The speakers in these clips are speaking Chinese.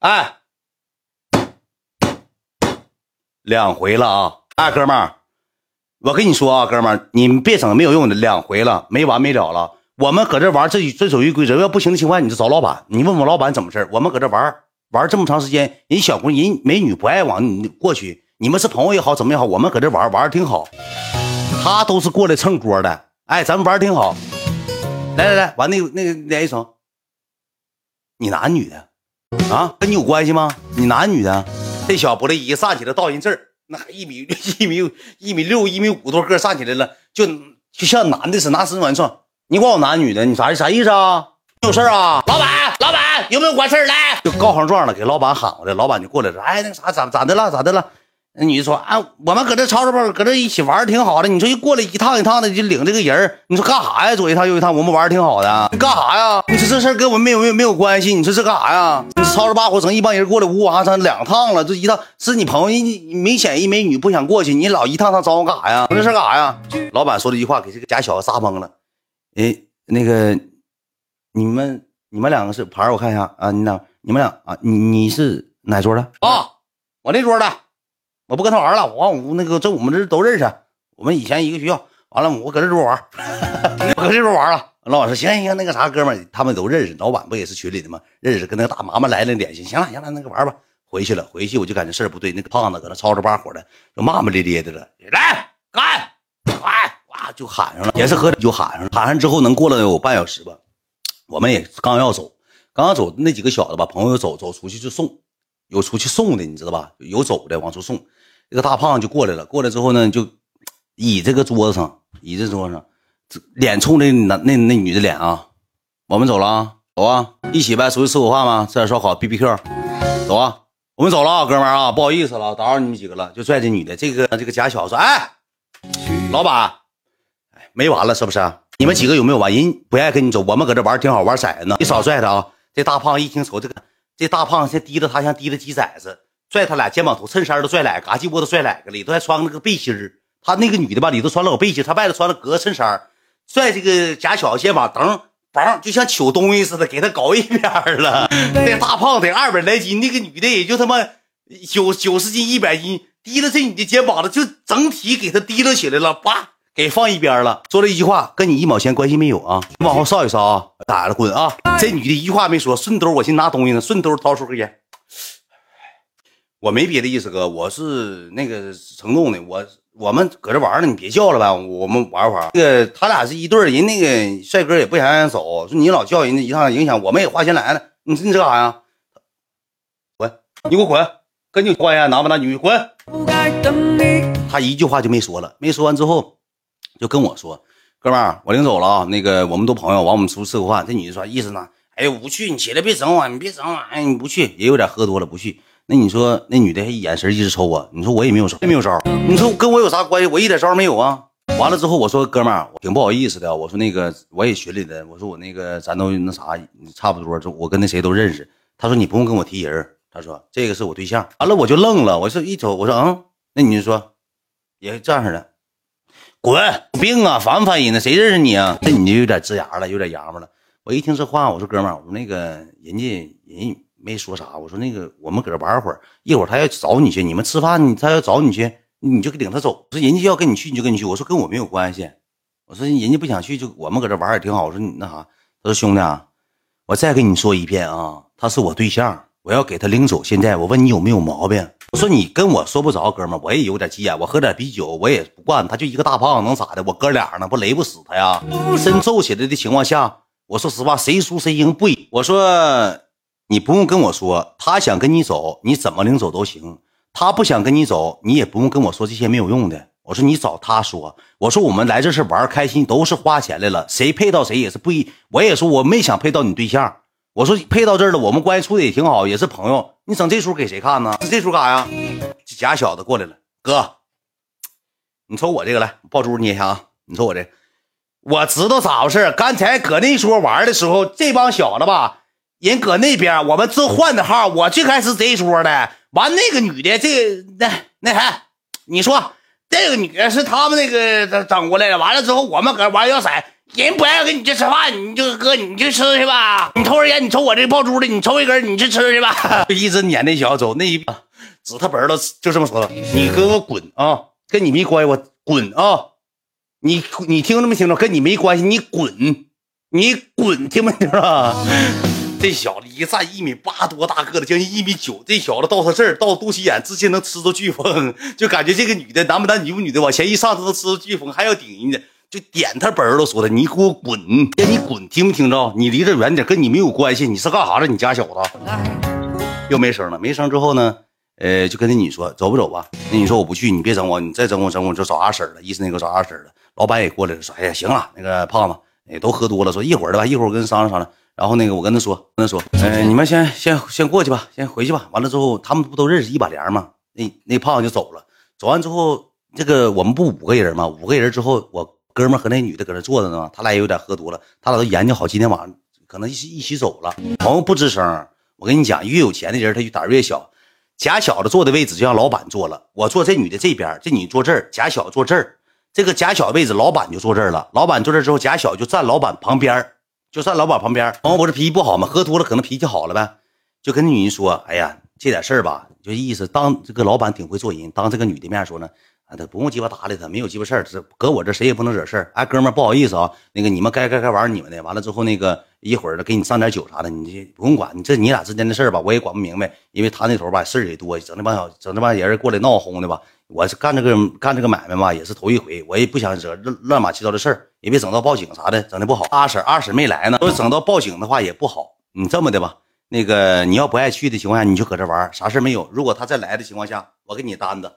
哎，两回了啊！哎，哥们儿，我跟你说啊，哥们儿，你别整没有用的，两回了，没完没了了。我们搁这玩，这遵守一规则，要不行的情况，你就找老板，你问问老板怎么事我们搁这玩玩这么长时间，人小姑娘人美女不爱往你过去，你们是朋友也好，怎么也好，我们搁这玩玩的挺好。他都是过来蹭锅的，哎，咱们玩挺好。来来来，完那个那个连一声，你男女的啊？跟你有关系吗？你男女的？这小不乐意站起来到人这儿，那一米一米一米六 一米五多个站起来了，就就像男的似的，拿身份证。你管我男女的，你啥啥意思啊？有事啊？老板，老板有没有管事来？就告上状了，给老板喊过来，老板就过来了。哎，那啥咋咋的了？咋的了？那女的说：“啊，我们搁这超市包，搁这一起玩挺好的。你说一过来一趟一趟的，就领这个人你说干啥呀？左一趟右一趟，我们玩挺好的。你干啥呀？你说这事跟我们没有没有没有关系。你说这干啥呀？你超市八伙整一帮人过来呜哇上两趟了，这一趟是你朋友，你明显一美女不想过去，你老一趟趟找我干啥呀？这事干啥呀？老板说了一句话，给这个假小子撒懵了。哎，那个你们你们两个是牌我看一下啊，你俩你们俩啊，你你是哪桌的啊？我那桌的。”我不跟他玩了，我我那个这我们这都认识，我们以前一个学校。完了，我搁这桌玩，我搁这桌玩了。老板说行行，那个啥，哥们他们都认识。老板不也是群里的吗？认识，跟那个大妈妈来了联系。行了行了，那个玩吧。回去了，回去我就感觉事儿不对。那个胖子搁那吵吵把火的，就骂骂咧咧的了。来干，快哇就喊上了，也是喝就喊上了。喊上之后能过了有半小时吧。我们也刚要走，刚要走，那几个小子吧，朋友走走出去就送，有出去送的，你知道吧？有走的往出送。这个大胖就过来了，过来之后呢，就倚这个桌子上，倚这桌子上，脸冲着那那那女的脸啊。我们走了啊，走啊，一起呗，出去吃口饭吗？吃点烧烤，B B Q，走啊，我们走了啊，哥们儿啊，不好意思了，打扰你们几个了。就拽这女的，这个这个假小子说，哎，老板，哎，没完了是不是？你们几个有没有完？人不爱跟你走，我们搁这玩挺好玩骰子呢，你少拽他啊。这大胖一听瞅这个，这大胖像提着他像提着鸡崽子。拽他俩肩膀头，衬衫都拽俩，嘎叽窝都拽俩个，里头还穿了个背心儿。他那个女的吧，里头穿了个背心，他外头穿了格衬衫，拽这个假小子肩膀，噔嘣，就像取东西似的，给他搞一边了。那大胖得二百来斤，那个女的也就他妈九九十斤、一百斤，提了这女的肩膀子，就整体给他提了起来了，叭，给放一边了。说了一句话，跟你一毛钱关系没有啊？你往后稍一稍啊，打了滚啊！这女的一句话没说，顺兜我寻拿东西呢，顺兜掏出根烟。我没别的意思，哥，我是那个承诺的，我我们搁这玩呢，你别叫了呗，我们玩会儿。那个他俩是一对人那个帅哥也不想让人走，说你老叫人家一趟影响，我们也花钱来了，你说你这干啥呀？滚，你给我滚，跟你有关系？男不男女？滚！他一句话就没说了，没说完之后，就跟我说，哥们，我领走了啊，那个我们都朋友，完我们出去吃个饭。这女的说意思呢？哎，我不去，你起来别整我，你别整我，哎，你不去，也有点喝多了，不去。那你说那女的还眼神一直瞅我，你说我也没有招，没有招。你说跟我有啥关系？我一点招没有啊。完了之后我说哥们儿，挺不好意思的。我说那个我也群里的，我说我那个咱都那啥差不多，就我跟那谁都认识。他说你不用跟我提人，他说这个是我对象。完了我就愣了，我说一瞅我说嗯，那你就说也这样式的，滚，有病啊，烦不烦人呢？谁认识你啊？那你就有点呲牙了，有点洋巴了。我一听这话，我说哥们儿，我说那个人家人。没说啥，我说那个我们搁这玩会儿，一会儿他要找你去，你们吃饭，他要找你去，你就领他走。说人家要跟你去，你就跟你去。我说跟我没有关系。我说人家不想去，就我们搁这玩也挺好。我说你那啥，他说兄弟啊，我再跟你说一遍啊，他是我对象，我要给他领走。现在我问你有没有毛病？我说你跟我说不着，哥们，我也有点急眼，我喝点啤酒，我也不惯他，就一个大胖子能咋的？我哥俩呢，不雷不死他呀？真揍起来的情况下，我说实话，谁输谁赢不？我说。你不用跟我说，他想跟你走，你怎么领走都行。他不想跟你走，你也不用跟我说这些没有用的。我说你找他说，我说我们来这是玩开心，都是花钱来了，谁配到谁也是不一。我也说我没想配到你对象，我说配到这儿了，我们关系处的也挺好，也是朋友。你整这出给谁看呢？这出干啥呀？这假小子过来了，哥，你瞅我这个来，抱珠捏一下啊。你瞅我这，我知道咋回事。刚才搁那桌玩的时候，这帮小子吧。人搁那边，我们这换的号。我最开始这桌的，完那个女的，这那那啥，你说这个女的是他们那个整过来的。完了之后，我们搁玩摇骰，人不爱跟你去吃饭，你就哥你去吃去吧。你抽根烟，你抽我这爆珠的，你抽一根，你去吃去吧。就 一直撵那小子走，那一指他本儿都就这么说了，你给我滚啊，跟你没关系，我滚啊。你你听着没听着？跟你没关系，你滚，你滚，听没听着？这小子一站一米八多大个子，将近一米九。这小子到他这儿，到肚脐眼，直接能吃着飓风，就感觉这个女的男不男女不女的，往前一上，他能吃着飓风，还要顶人家，就点他本儿都说的，你给我滚，让你滚，听没听着？你离这远点，跟你没有关系。你是干啥的？你家小子又没声了，没声之后呢？呃，就跟那女说走不走吧？那女说我不去，你别整我，你再整我整我就找阿婶了。意思那个找阿婶了。老板也过来了，说：“哎呀，行了，那个胖子也都喝多了，说一会儿的吧，一会儿我跟商量商量。然后那个我跟他说，跟他说，嗯，你们先先先过去吧，先回去吧。完了之后，他们不都认识一把帘吗？那那胖子就走了。走完之后，这个我们不五个人吗？五个人之后，我哥们和那女的搁那坐着呢，他俩也有点喝多了，他俩都研究好今天晚上可能一起一起走了。朋友不吱声。我跟你讲，越有钱的人他就胆越小。假小子坐的位置就让老板坐了，我坐这女的这边，这女坐这儿，贾小坐这儿。”这个假小位置，老板就坐这儿了。老板坐这之后，假小就站老板旁边就站老板旁边朋友不是脾气不好吗？喝多了可能脾气好了呗，就跟那女人说：“哎呀，这点事儿吧，就意思当这个老板挺会做人，当这个女的面说呢。”啊，他不用鸡巴搭理他，没有鸡巴事儿，这搁我这谁也不能惹事儿。哎，哥们儿，不好意思啊，那个你们该该该玩你们的，完了之后那个一会儿呢给你上点酒啥的，你不用管，你这你俩之间的事儿吧，我也管不明白，因为他那头吧事儿也多，整那帮小整那帮人过来闹哄的吧。我是干这个干这个买卖嘛，也是头一回，我也不想惹乱乱码七糟的事儿，也别整到报警啥的，整的不好。二婶二婶没来呢，都整到报警的话也不好。你这么的吧，那个你要不爱去的情况下，你就搁这玩，啥事没有。如果他再来的情况下，我给你单子。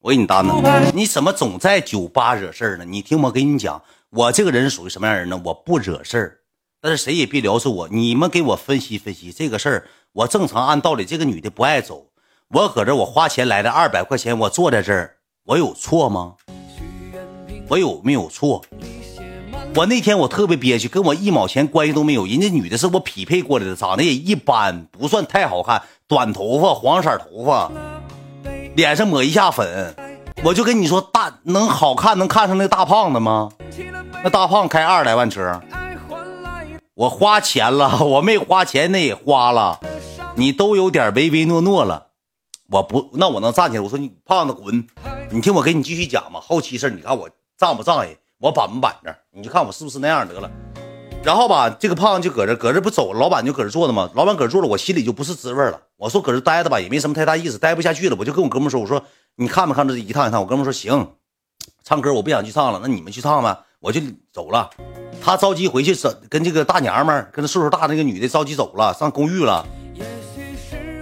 我给你担当，你怎么总在酒吧惹事儿呢？你听我跟你讲，我这个人属于什么样人呢？我不惹事儿，但是谁也别聊死我。你们给我分析分析这个事儿。我正常按道理，这个女的不爱走，我搁这我花钱来的二百块钱，我坐在这儿，我有错吗？我有没有错？我那天我特别憋屈，跟我一毛钱关系都没有。人家女的是我匹配过来的，长得也一般，不算太好看，短头发，黄色头发。脸上抹一下粉，我就跟你说，大能好看能看上那大胖子吗？那大胖开二十来万车，我花钱了，我没花钱那也花了，你都有点唯唯诺诺了，我不，那我能站起来？我说你胖子滚，你听我给你继续讲嘛，后期事你看我仗不仗义，我板不板正，你就看我是不是那样得了。然后吧，这个胖子就搁这，搁这不走，老板就搁这坐着嘛。老板搁这坐着，我心里就不是滋味了。我说搁这待着吧，也没什么太大意思，待不下去了。我就跟我哥们说，我说你看没看这一趟一趟？我哥们说行，唱歌我不想去唱了，那你们去唱呗，我就走了。他着急回去，跟这个大娘们跟那岁数大那个女的着急走了，上公寓了。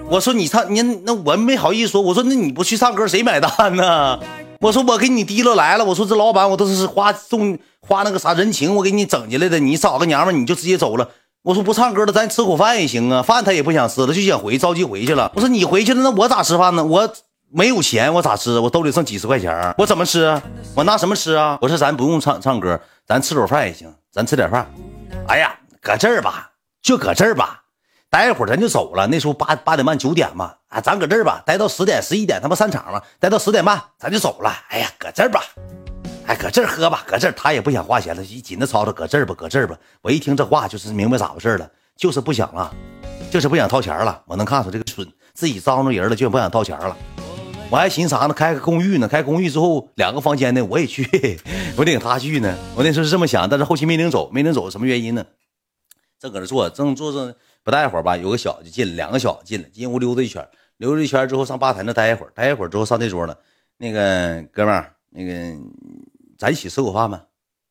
我说你唱你那我没好意思说，我说那你不去唱歌谁买单呢？我说我给你提溜来了，我说这老板我都是花送花那个啥人情，我给你整进来的，你找个娘们你就直接走了。我说不唱歌了，咱吃口饭也行啊，饭他也不想吃了，就想回，着急回去了。我说你回去了，那我咋吃饭呢？我没有钱，我咋吃？我兜里剩几十块钱，我怎么吃？我拿什么吃啊？我说咱不用唱唱歌，咱吃口饭也行，咱吃点饭。哎呀，搁这儿吧，就搁这儿吧。待会儿咱就走了，那时候八八点半九点嘛，啊，咱搁这儿吧，待到十点十一点，他妈散场了，待到十点半咱就走了。哎呀，搁这儿吧，哎，搁这儿喝吧，搁这儿他也不想花钱了，一紧着吵吵，搁这儿吧，搁这儿吧。我一听这话就是明白咋回事了，就是不想了，就是不想掏钱了。我能看出这个蠢，自己招着人了，就不想掏钱了。我还寻思啥呢？开个公寓呢？开公寓之后两个房间呢我也去，我领他去呢。我那时候是这么想，但是后期没领走，没领走什么原因呢？正搁这坐，正坐着。不待一会儿吧，有个小子就进来，两个小子进来，进屋溜达一圈，溜达一圈之后上吧台那待一会儿，待一会儿之后上这桌了。那个哥们儿，那个咱一起吃口饭吧。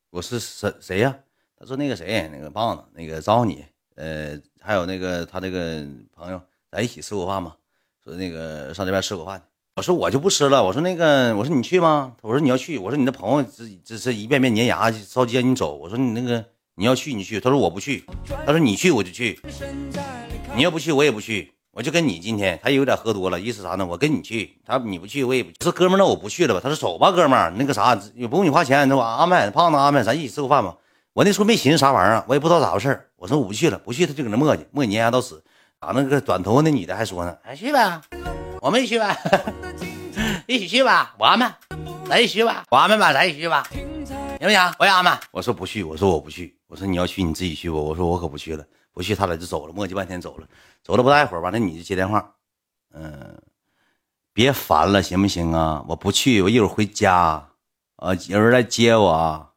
我是谁谁呀？他说那个谁，那个棒子，那个招呼你，呃，还有那个他那个朋友，咱一起吃口饭吧。说那个上这边吃口饭。我说我就不吃了。我说那个，我说你去吗？我说你要去。我说你那朋友这这这一遍遍粘牙，着急让你走。我说你那个。你要去你去，他说我不去，他说你去我就去，你要不去我也不去，我就跟你今天他有点喝多了，意思啥呢？我跟你去，他你不去我也不。说哥们那我不去了吧？他说走吧，哥们那个啥也不用你花钱，那我安排胖子安排，咱一起吃个饭吧。我那时候没寻思啥玩意儿，我也不知道咋回事我说我不去了，不去他就搁那磨叽磨叽粘牙到死。啊，那个短头发那女的还说呢，哎去呗，我们一起去呗，一起去吧，我安排，咱一起去吧，我安排吧，咱一起去吧。行不行？我也安排，我说不去，我说我不去，我说你要去你自己去吧，我说我可不去了，不去他俩就走了，磨叽半天走了，走了不大一会儿吧，那女的接电话，嗯，别烦了，行不行啊？我不去，我一会儿回家，啊，有人来接我，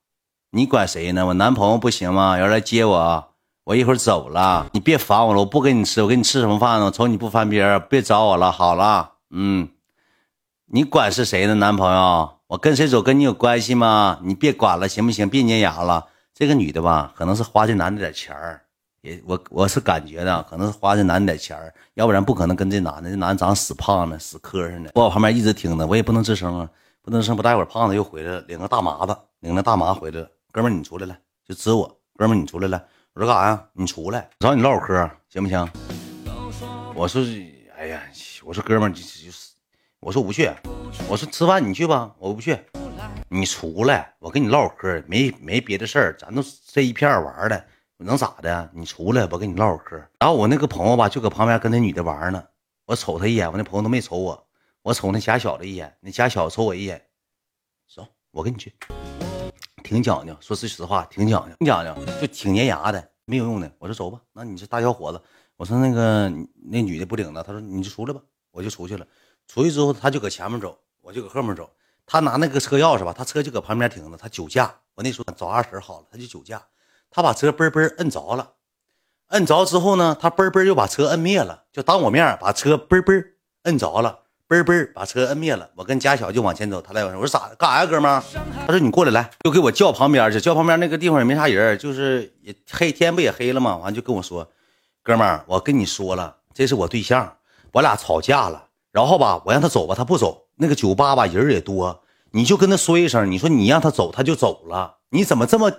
你管谁呢？我男朋友不行吗？有人来接我，我一会儿走了，你别烦我了，我不跟你吃，我给你吃什么饭呢？我瞅你不翻边，别找我了，好了，嗯，你管是谁的男朋友？我跟谁走跟你有关系吗？你别管了，行不行？别粘牙了。这个女的吧，可能是花这男的点钱儿，也我我是感觉的，可能是花这男的点钱儿，要不然不可能跟这男的。这男的长死胖的，死磕碜的。我旁边一直听着，我也不能吱声啊，不能声。不大一会儿，胖子又回来了，领个大麻子，领个大麻回来了。哥们，你出来了，就指我。哥们，你出来了。我说干啥呀？你出来，找你唠会嗑，行不行？我说，哎呀，我说哥们儿，就就我说不去。我说吃饭你去吧，我不去。你出来，我跟你唠会嗑，没没别的事儿，咱都这一片玩的，能咋的？你出来，我跟你唠会嗑。然后我那个朋友吧，就搁旁边跟那女的玩呢。我瞅他一眼，我那朋友都没瞅我，我瞅那假小子一眼，那假小子瞅我一眼，走，我跟你去。挺讲究，说句实话，挺讲究，挺讲究，就挺粘牙的，没有用的。我说走吧，那你这大小伙子，我说那个那女的不领了，他说你就出来吧，我就出去了。出去之后，他就搁前面走。我就搁后面走，他拿那个车钥匙吧，他车就搁旁边停着。他酒驾，我那时候找二婶好了，他就酒驾，他把车嘣嘣摁着了，摁着之后呢，他嘣嘣又把车摁灭了，就当我面把车嘣嘣摁着了，嘣嘣把车摁灭了。我跟家小就往前走，他来我说咋干啥呀，哥们？他说你过来来，就给我叫旁边去，叫旁边那个地方也没啥人，就是也黑天不也黑了吗？完就跟我说，哥们，我跟你说了，这是我对象，我俩吵架了，然后吧，我让他走吧，他不走。那个酒吧吧人也多，你就跟他说一声，你说你让他走他就走了，你怎么这么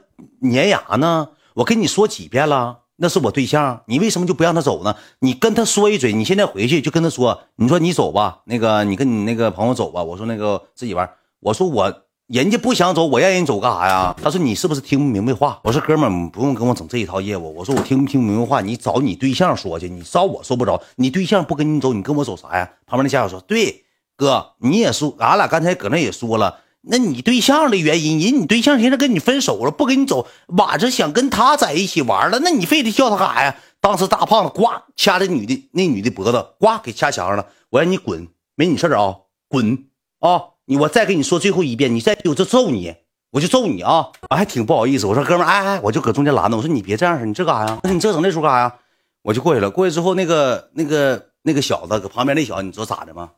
粘牙呢？我跟你说几遍了，那是我对象，你为什么就不让他走呢？你跟他说一嘴，你现在回去就跟他说，你说你走吧，那个你跟你那个朋友走吧。我说那个自己玩，我说我人家不想走，我让人走干啥呀？他说你是不是听不明白话？我说哥们不用跟我整这一套业务。我说我听不听明白话？你找你对象说去，你找我说不着。你对象不跟你走，你跟我走啥呀？旁边那家伙说对。哥，你也说，俺俩刚才搁那也说了，那你对象的原因，人你对象现在跟你分手了，不跟你走，晚上想跟他在一起玩了，那你非得叫他干啥呀？当时大胖子呱掐这女的那女的脖子，呱给掐墙上了。我让你滚，没你事啊，滚啊！你我再跟你说最后一遍，你再我就揍你，我就揍你啊！我还挺不好意思，我说哥们哎哎，我就搁中间拦着，我说你别这样式，你这干啥呀？你这整那出干啥呀？我就过去了，过去之后那个那个那个小子搁旁边那小子，你知道咋的吗？